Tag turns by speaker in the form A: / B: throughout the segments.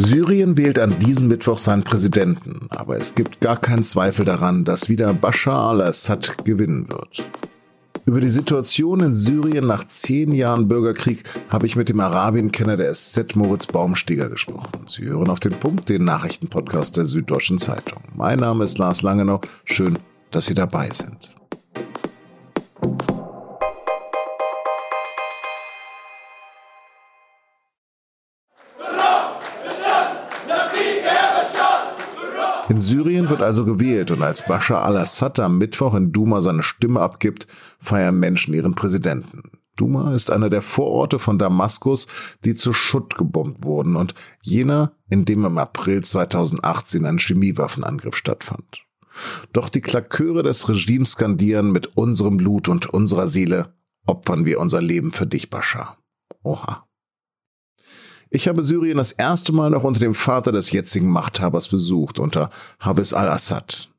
A: Syrien wählt an diesem Mittwoch seinen Präsidenten, aber es gibt gar keinen Zweifel daran, dass wieder Bashar al-Assad gewinnen wird. Über die Situation in Syrien nach zehn Jahren Bürgerkrieg habe ich mit dem Arabienkenner der SZ Moritz Baumstieger gesprochen. Sie hören auf den Punkt den Nachrichtenpodcast der Süddeutschen Zeitung. Mein Name ist Lars Langenau. Schön, dass Sie dabei sind. Wird also gewählt und als Bashar al-Assad am Mittwoch in Duma seine Stimme abgibt, feiern Menschen ihren Präsidenten. Duma ist einer der Vororte von Damaskus, die zu Schutt gebombt wurden und jener, in dem im April 2018 ein Chemiewaffenangriff stattfand. Doch die Klaköre des Regimes skandieren mit unserem Blut und unserer Seele opfern wir unser Leben für dich, Bashar. Oha. Ich habe Syrien das erste Mal noch unter dem Vater des jetzigen Machthabers besucht, unter Habis al-Assad.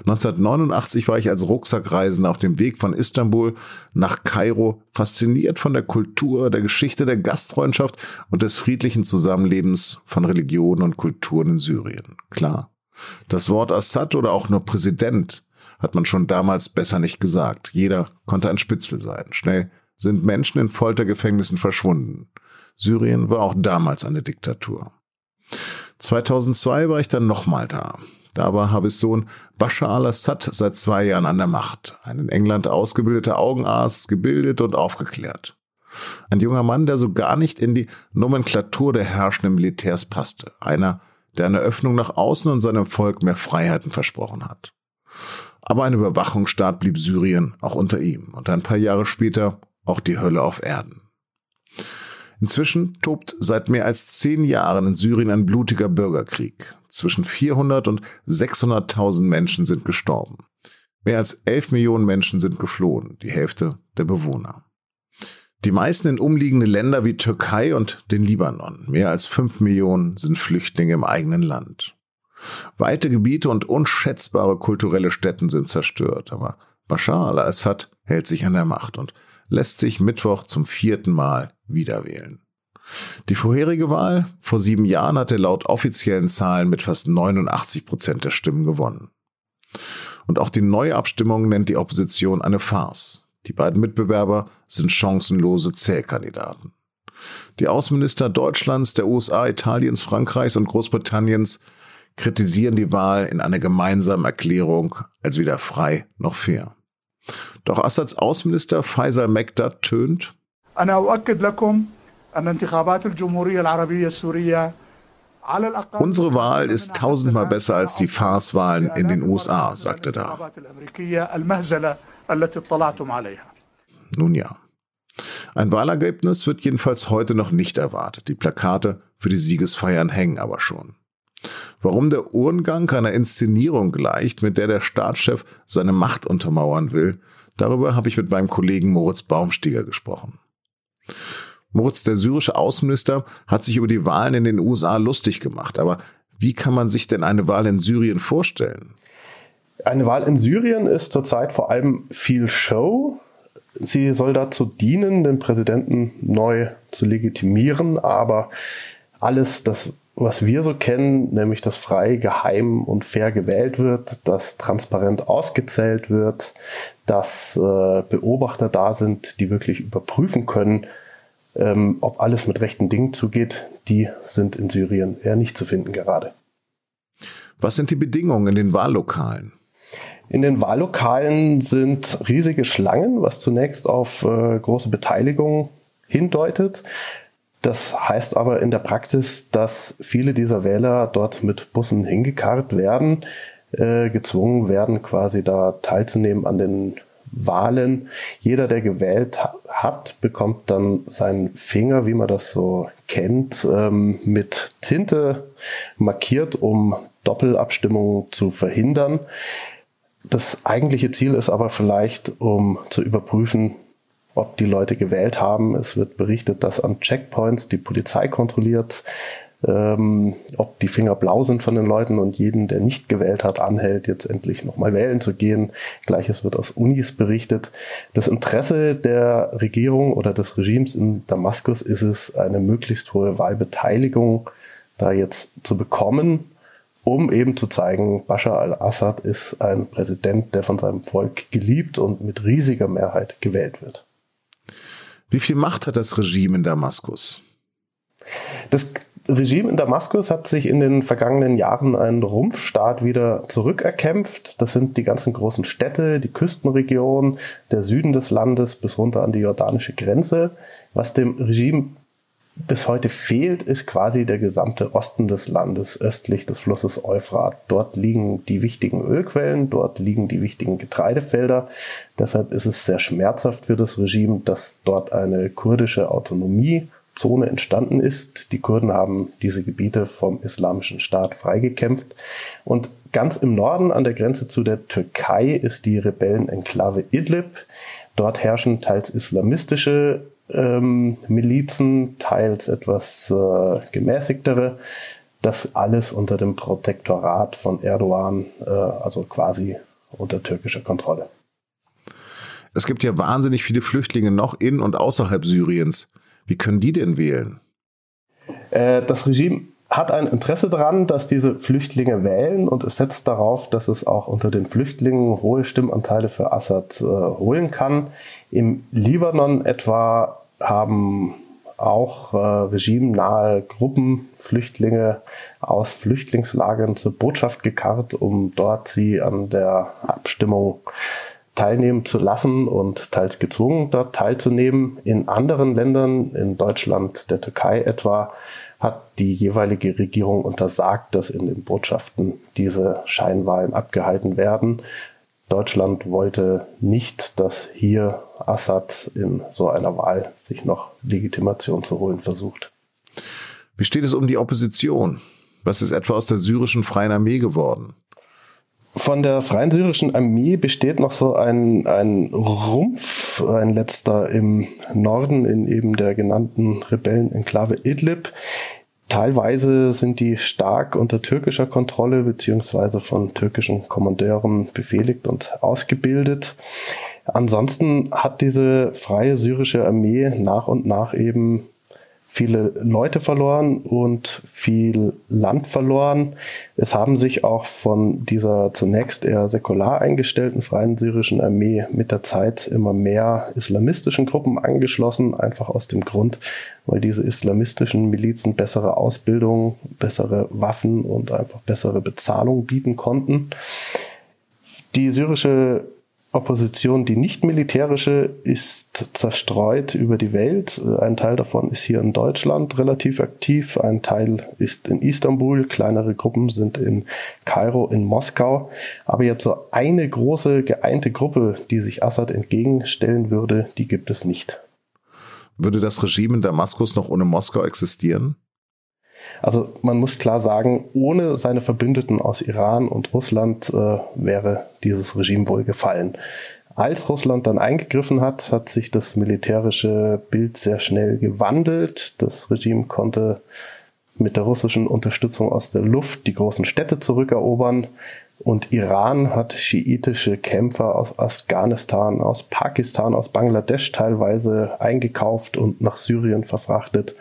A: 1989 war ich als Rucksackreisender auf dem Weg von Istanbul nach Kairo fasziniert von der Kultur, der Geschichte der Gastfreundschaft und des friedlichen Zusammenlebens von Religionen und Kulturen in Syrien. Klar. Das Wort Assad oder auch nur Präsident hat man schon damals besser nicht gesagt. Jeder konnte ein Spitzel sein. Schnell sind Menschen in Foltergefängnissen verschwunden. Syrien war auch damals eine Diktatur. 2002 war ich dann nochmal da. Da war Habis Sohn Bashar al-Assad seit zwei Jahren an der Macht. Ein in England ausgebildeter Augenarzt, gebildet und aufgeklärt. Ein junger Mann, der so gar nicht in die Nomenklatur der herrschenden Militärs passte. Einer, der eine Öffnung nach außen und seinem Volk mehr Freiheiten versprochen hat. Aber ein Überwachungsstaat blieb Syrien auch unter ihm und ein paar Jahre später auch die Hölle auf Erden. Inzwischen tobt seit mehr als zehn Jahren in Syrien ein blutiger Bürgerkrieg. Zwischen 400 und 600.000 Menschen sind gestorben. Mehr als 11 Millionen Menschen sind geflohen, die Hälfte der Bewohner. Die meisten in umliegende Länder wie Türkei und den Libanon. Mehr als 5 Millionen sind Flüchtlinge im eigenen Land. Weite Gebiete und unschätzbare kulturelle Stätten sind zerstört, aber Bashar al-Assad hält sich an der Macht und lässt sich Mittwoch zum vierten Mal wiederwählen. Die vorherige Wahl vor sieben Jahren hatte laut offiziellen Zahlen mit fast 89 Prozent der Stimmen gewonnen. Und auch die Neuabstimmung nennt die Opposition eine Farce. Die beiden Mitbewerber sind chancenlose Zählkandidaten. Die Außenminister Deutschlands, der USA, Italiens, Frankreichs und Großbritanniens kritisieren die Wahl in einer gemeinsamen Erklärung als weder frei noch fair. Doch Assads Außenminister Faisal Mekdad tönt, Unsere Wahl ist tausendmal besser als die Farce-Wahlen in den USA, sagte er. Nun ja. Ein Wahlergebnis wird jedenfalls heute noch nicht erwartet. Die Plakate für die Siegesfeiern hängen aber schon. Warum der Urngang einer Inszenierung gleicht, mit der der Staatschef seine Macht untermauern will, darüber habe ich mit meinem Kollegen Moritz Baumstieger gesprochen. Moritz, der syrische Außenminister, hat sich über die Wahlen in den USA lustig gemacht. Aber wie kann man sich denn eine Wahl in Syrien vorstellen?
B: Eine Wahl in Syrien ist zurzeit vor allem viel Show. Sie soll dazu dienen, den Präsidenten neu zu legitimieren, aber alles, das, was wir so kennen, nämlich dass frei, geheim und fair gewählt wird, dass transparent ausgezählt wird, dass äh, Beobachter da sind, die wirklich überprüfen können, ähm, ob alles mit rechten Dingen zugeht, die sind in Syrien eher nicht zu finden gerade.
A: Was sind die Bedingungen in den Wahllokalen?
B: In den Wahllokalen sind riesige Schlangen, was zunächst auf äh, große Beteiligung hindeutet. Das heißt aber in der Praxis, dass viele dieser Wähler dort mit Bussen hingekarrt werden, äh, gezwungen werden, quasi da teilzunehmen an den Wahlen. Jeder, der gewählt hat, bekommt dann seinen Finger, wie man das so kennt, ähm, mit Tinte markiert, um Doppelabstimmungen zu verhindern. Das eigentliche Ziel ist aber vielleicht, um zu überprüfen, ob die Leute gewählt haben. Es wird berichtet, dass an Checkpoints die Polizei kontrolliert, ähm, ob die Finger blau sind von den Leuten und jeden, der nicht gewählt hat, anhält, jetzt endlich nochmal wählen zu gehen. Gleiches wird aus Unis berichtet. Das Interesse der Regierung oder des Regimes in Damaskus ist es, eine möglichst hohe Wahlbeteiligung da jetzt zu bekommen, um eben zu zeigen, Bashar al-Assad ist ein Präsident, der von seinem Volk geliebt und mit riesiger Mehrheit gewählt wird.
A: Wie viel Macht hat das Regime in Damaskus?
B: Das Regime in Damaskus hat sich in den vergangenen Jahren einen Rumpfstaat wieder zurückerkämpft. Das sind die ganzen großen Städte, die Küstenregion, der Süden des Landes bis runter an die jordanische Grenze. Was dem Regime bis heute fehlt, ist quasi der gesamte Osten des Landes östlich des Flusses Euphrat. Dort liegen die wichtigen Ölquellen, dort liegen die wichtigen Getreidefelder. Deshalb ist es sehr schmerzhaft für das Regime, dass dort eine kurdische Autonomiezone entstanden ist. Die Kurden haben diese Gebiete vom Islamischen Staat freigekämpft. Und ganz im Norden an der Grenze zu der Türkei ist die Rebellenenklave Idlib. Dort herrschen teils islamistische ähm, Milizen, teils etwas äh, gemäßigtere. Das alles unter dem Protektorat von Erdogan, äh, also quasi unter türkischer Kontrolle.
A: Es gibt ja wahnsinnig viele Flüchtlinge noch in und außerhalb Syriens. Wie können die denn wählen?
B: Äh, das Regime hat ein Interesse daran, dass diese Flüchtlinge wählen und es setzt darauf, dass es auch unter den Flüchtlingen hohe Stimmanteile für Assad äh, holen kann. Im Libanon etwa haben auch äh, regimenahe Gruppen Flüchtlinge aus Flüchtlingslagern zur Botschaft gekarrt, um dort sie an der Abstimmung teilnehmen zu lassen und teils gezwungen, dort teilzunehmen. In anderen Ländern, in Deutschland, der Türkei etwa, hat die jeweilige Regierung untersagt, dass in den Botschaften diese Scheinwahlen abgehalten werden. Deutschland wollte nicht, dass hier Assad in so einer Wahl sich noch Legitimation zu holen versucht.
A: Wie steht es um die Opposition? Was ist etwa aus der syrischen Freien Armee geworden?
B: Von der Freien Syrischen Armee besteht noch so ein, ein Rumpf, ein letzter im Norden in eben der genannten Rebellenenklave Idlib. Teilweise sind die stark unter türkischer Kontrolle beziehungsweise von türkischen Kommandeuren befehligt und ausgebildet. Ansonsten hat diese freie syrische Armee nach und nach eben viele Leute verloren und viel Land verloren. Es haben sich auch von dieser zunächst eher säkular eingestellten freien syrischen Armee mit der Zeit immer mehr islamistischen Gruppen angeschlossen, einfach aus dem Grund, weil diese islamistischen Milizen bessere Ausbildung, bessere Waffen und einfach bessere Bezahlung bieten konnten. Die syrische Opposition, die nicht militärische, ist zerstreut über die Welt. Ein Teil davon ist hier in Deutschland relativ aktiv, ein Teil ist in Istanbul, kleinere Gruppen sind in Kairo, in Moskau. Aber jetzt so eine große geeinte Gruppe, die sich Assad entgegenstellen würde, die gibt es nicht.
A: Würde das Regime in Damaskus noch ohne Moskau existieren?
B: Also man muss klar sagen, ohne seine Verbündeten aus Iran und Russland äh, wäre dieses Regime wohl gefallen. Als Russland dann eingegriffen hat, hat sich das militärische Bild sehr schnell gewandelt. Das Regime konnte mit der russischen Unterstützung aus der Luft die großen Städte zurückerobern. Und Iran hat schiitische Kämpfer aus Afghanistan, aus Pakistan, aus Bangladesch teilweise eingekauft und nach Syrien verfrachtet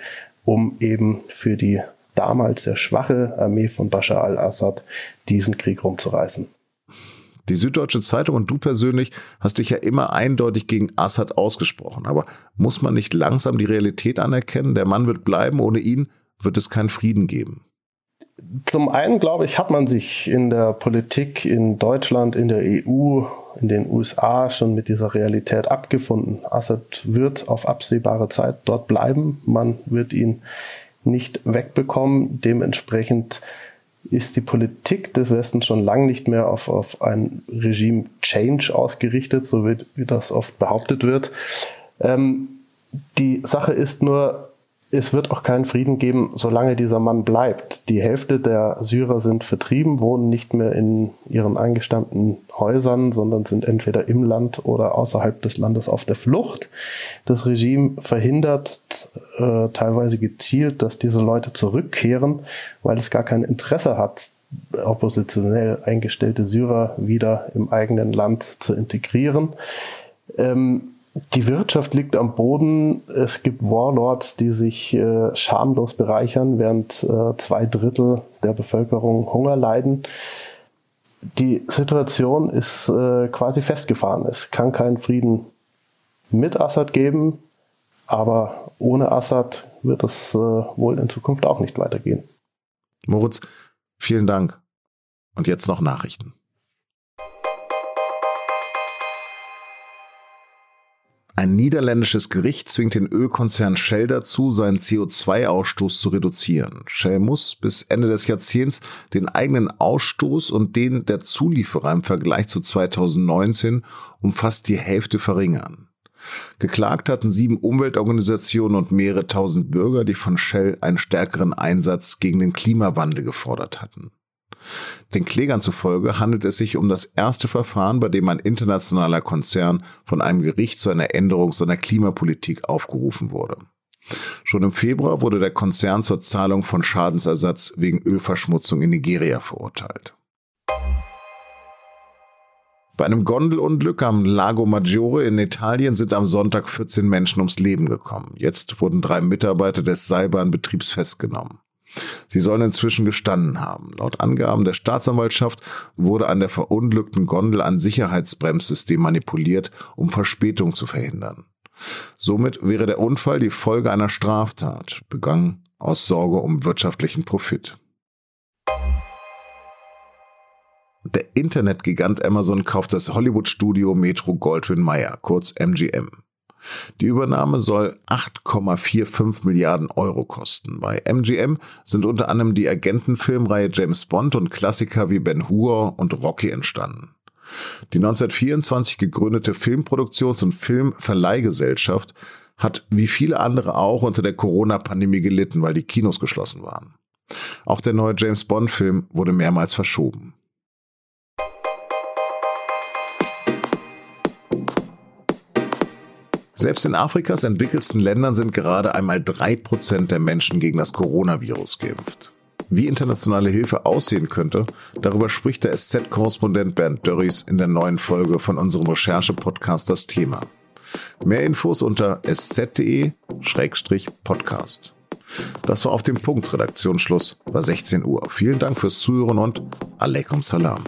B: um eben für die damals sehr schwache Armee von Bashar al-Assad diesen Krieg rumzureißen.
A: Die Süddeutsche Zeitung und du persönlich hast dich ja immer eindeutig gegen Assad ausgesprochen. Aber muss man nicht langsam die Realität anerkennen? Der Mann wird bleiben, ohne ihn wird es keinen Frieden geben.
B: Zum einen, glaube ich, hat man sich in der Politik in Deutschland, in der EU, in den USA schon mit dieser Realität abgefunden. Assad wird auf absehbare Zeit dort bleiben. Man wird ihn nicht wegbekommen. Dementsprechend ist die Politik des Westens schon lange nicht mehr auf, auf ein Regime-Change ausgerichtet, so wie, wie das oft behauptet wird. Ähm, die Sache ist nur, es wird auch keinen Frieden geben, solange dieser Mann bleibt. Die Hälfte der Syrer sind vertrieben, wohnen nicht mehr in ihren eingestammten Häusern, sondern sind entweder im Land oder außerhalb des Landes auf der Flucht. Das Regime verhindert äh, teilweise gezielt, dass diese Leute zurückkehren, weil es gar kein Interesse hat, oppositionell eingestellte Syrer wieder im eigenen Land zu integrieren. Ähm, die Wirtschaft liegt am Boden. Es gibt Warlords, die sich äh, schamlos bereichern, während äh, zwei Drittel der Bevölkerung Hunger leiden. Die Situation ist äh, quasi festgefahren. Es kann keinen Frieden mit Assad geben, aber ohne Assad wird es äh, wohl in Zukunft auch nicht weitergehen.
A: Moritz, vielen Dank. Und jetzt noch Nachrichten. Ein niederländisches Gericht zwingt den Ölkonzern Shell dazu, seinen CO2-Ausstoß zu reduzieren. Shell muss bis Ende des Jahrzehnts den eigenen Ausstoß und den der Zulieferer im Vergleich zu 2019 um fast die Hälfte verringern. Geklagt hatten sieben Umweltorganisationen und mehrere tausend Bürger, die von Shell einen stärkeren Einsatz gegen den Klimawandel gefordert hatten. Den Klägern zufolge handelt es sich um das erste Verfahren, bei dem ein internationaler Konzern von einem Gericht zu einer Änderung seiner Klimapolitik aufgerufen wurde. Schon im Februar wurde der Konzern zur Zahlung von Schadensersatz wegen Ölverschmutzung in Nigeria verurteilt. Bei einem Gondelunglück am Lago Maggiore in Italien sind am Sonntag 14 Menschen ums Leben gekommen. Jetzt wurden drei Mitarbeiter des Seilbahnbetriebs festgenommen. Sie sollen inzwischen gestanden haben. Laut Angaben der Staatsanwaltschaft wurde an der verunglückten Gondel ein Sicherheitsbremssystem manipuliert, um Verspätung zu verhindern. Somit wäre der Unfall die Folge einer Straftat, begangen aus Sorge um wirtschaftlichen Profit. Der Internetgigant Amazon kauft das Hollywood-Studio Metro Goldwyn Mayer, kurz MGM. Die Übernahme soll 8,45 Milliarden Euro kosten. Bei MGM sind unter anderem die Agentenfilmreihe James Bond und Klassiker wie Ben Hur und Rocky entstanden. Die 1924 gegründete Filmproduktions- und Filmverleihgesellschaft hat wie viele andere auch unter der Corona-Pandemie gelitten, weil die Kinos geschlossen waren. Auch der neue James Bond-Film wurde mehrmals verschoben. Selbst in Afrikas entwickelsten Ländern sind gerade einmal drei Prozent der Menschen gegen das Coronavirus geimpft. Wie internationale Hilfe aussehen könnte, darüber spricht der SZ-Korrespondent Bernd Dörries in der neuen Folge von unserem Recherche-Podcast Das Thema. Mehr Infos unter sz.de-podcast. Das war auf dem Punkt Redaktionsschluss bei 16 Uhr. Vielen Dank fürs Zuhören und Alaikum Salam.